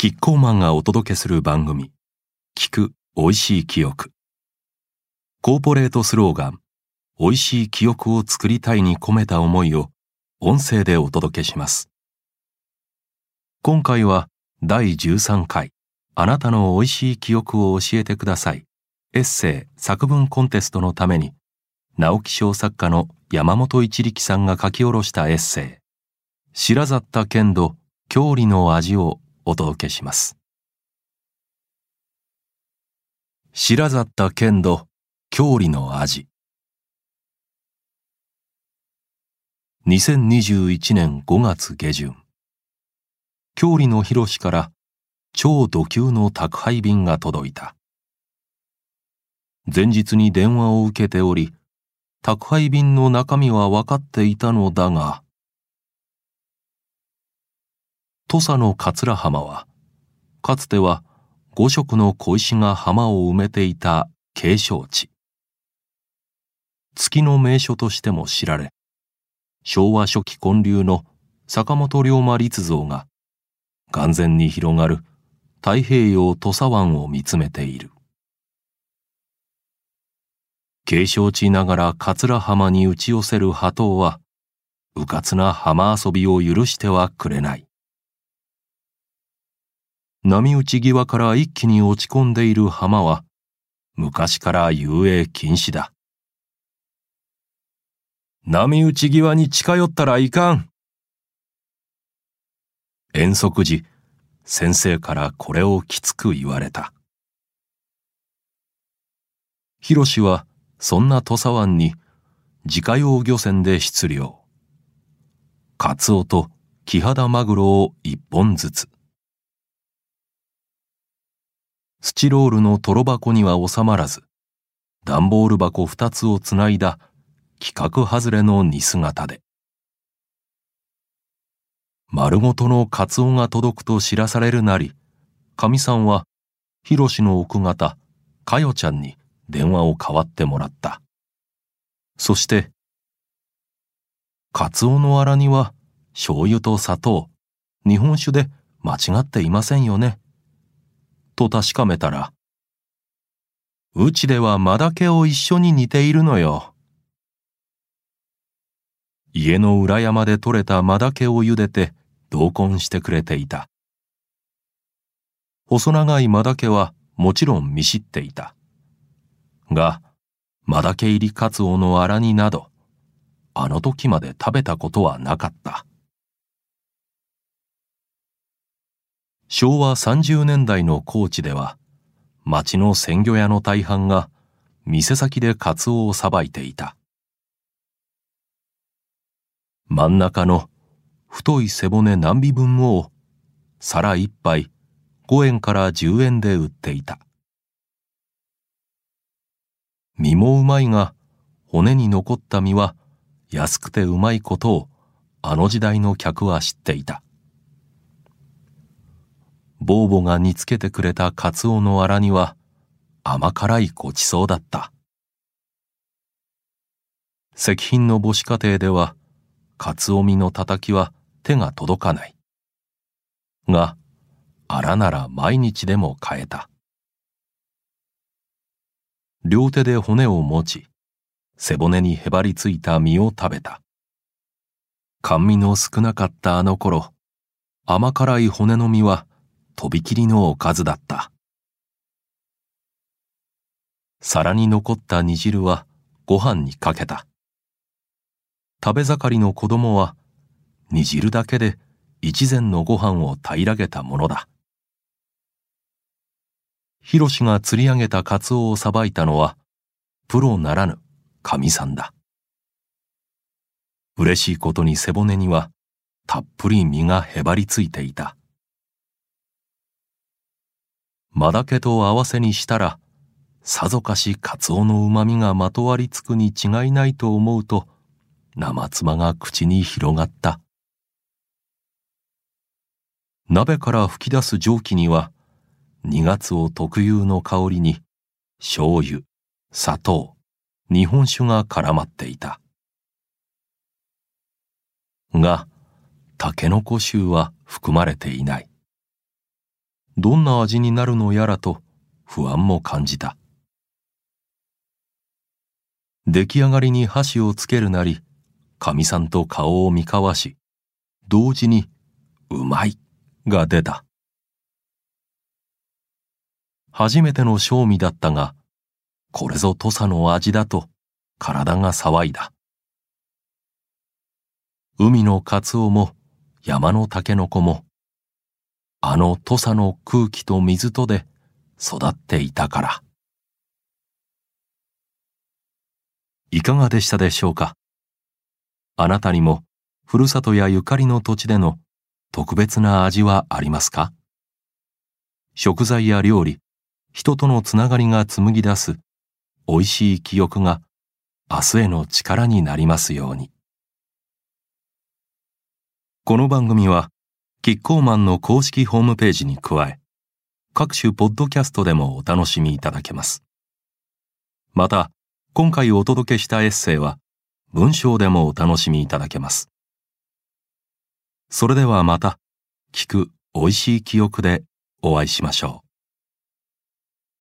キッコーマンがお届けする番組聞く美味しい記憶。コーポレートスローガン美味しい記憶を作りたいに込めた思いを音声でお届けします。今回は第13回あなたの美味しい記憶を教えてください。エッセイ作文コンテストのために直木賞作家の山本一力さんが書き下ろしたエッセイ。白ざった剣道郷里の味をお届けします。白ざった剣道郷里の味。2021年5月下旬。郷里の広から超土級の宅配便が届いた。前日に電話を受けており宅配便の中身は分かっていたのだが土佐の桂浜はかつては五色の小石が浜を埋めていた景勝地。月の名所としても知られ昭和初期建立の坂本龍馬立像が眼前に広がる太平洋土佐湾を見つめている。景勝地ながら桂浜に打ち寄せる波頭は迂闊な浜遊びを許してはくれない。波打ち際から一気に落ち込んでいる浜は昔から遊泳禁止だ。波打ち際に近寄ったらいかん。遠足時、先生からこれをきつく言われた。ヒロシはそんな土佐湾に自家用漁船で出漁。カツオとキハダマグロを一本ずつ。スチロールのトロ箱には収まらず、段ボール箱二つをつないだ規格外れの荷姿で。丸ごとのカツオが届くと知らされるなり、かみさんは、ヒロシの奥方、かよちゃんに電話を代わってもらった。そして、カツオのあらには醤油と砂糖、日本酒で間違っていませんよね。と確かめたら、うちではマダケを一緒に煮ているのよ。家の裏山で採れたマダケを茹でて同梱してくれていた。細長いマダケはもちろん見知っていた。が、マダケ入りカツオのあら煮など、あの時まで食べたことはなかった。昭和30年代の高知では町の鮮魚屋の大半が店先でカツオをさばいていた。真ん中の太い背骨何尾分を皿一杯5円から10円で売っていた。身もうまいが骨に残った身は安くてうまいことをあの時代の客は知っていた。ボーボが煮つけてくれたカツオのあら煮は甘辛いごちそうだった。石品の母子家庭では、カツオ身のたたきは手が届かない。が、あらなら毎日でも買えた。両手で骨を持ち、背骨にへばりついた身を食べた。甘味の少なかったあの頃、甘辛い骨の身はとびきりのおかずだった。皿に残った煮汁はご飯にかけた。食べ盛りの子供は煮汁だけで一膳のご飯を平らげたものだ。ヒロシが釣り上げたカツオをさばいたのはプロならぬ神さんだ。嬉しいことに背骨にはたっぷり身がへばりついていた。マダケと合わせにしたら、さぞかしカツオの旨味がまとわりつくに違いないと思うと、生妻が口に広がった。鍋から吹き出す蒸気には、二月を特有の香りに、醤油、砂糖、日本酒が絡まっていた。が、タケノコ臭は含まれていない。どんな味になるのやらと不安も感じた。出来上がりに箸をつけるなり、かみさんと顔を見交わし、同時に、うまいが出た。初めての賞味だったが、これぞ土佐の味だと体が騒いだ。海のカツオも山のタケノコも、あの土佐の空気と水とで育っていたから。いかがでしたでしょうか？あなたにもふるさとやゆかりの土地での特別な味はありますか？食材や料理、人とのつながりが紡ぎ出す美味しい記憶が明日への力になりますように。この番組はキッコーマンの公式ホームページに加え各種ポッドキャストでもお楽しみいただけます。また、今回お届けしたエッセイは文章でもお楽しみいただけます。それではまた聞く美味しい記憶でお会いしましょう。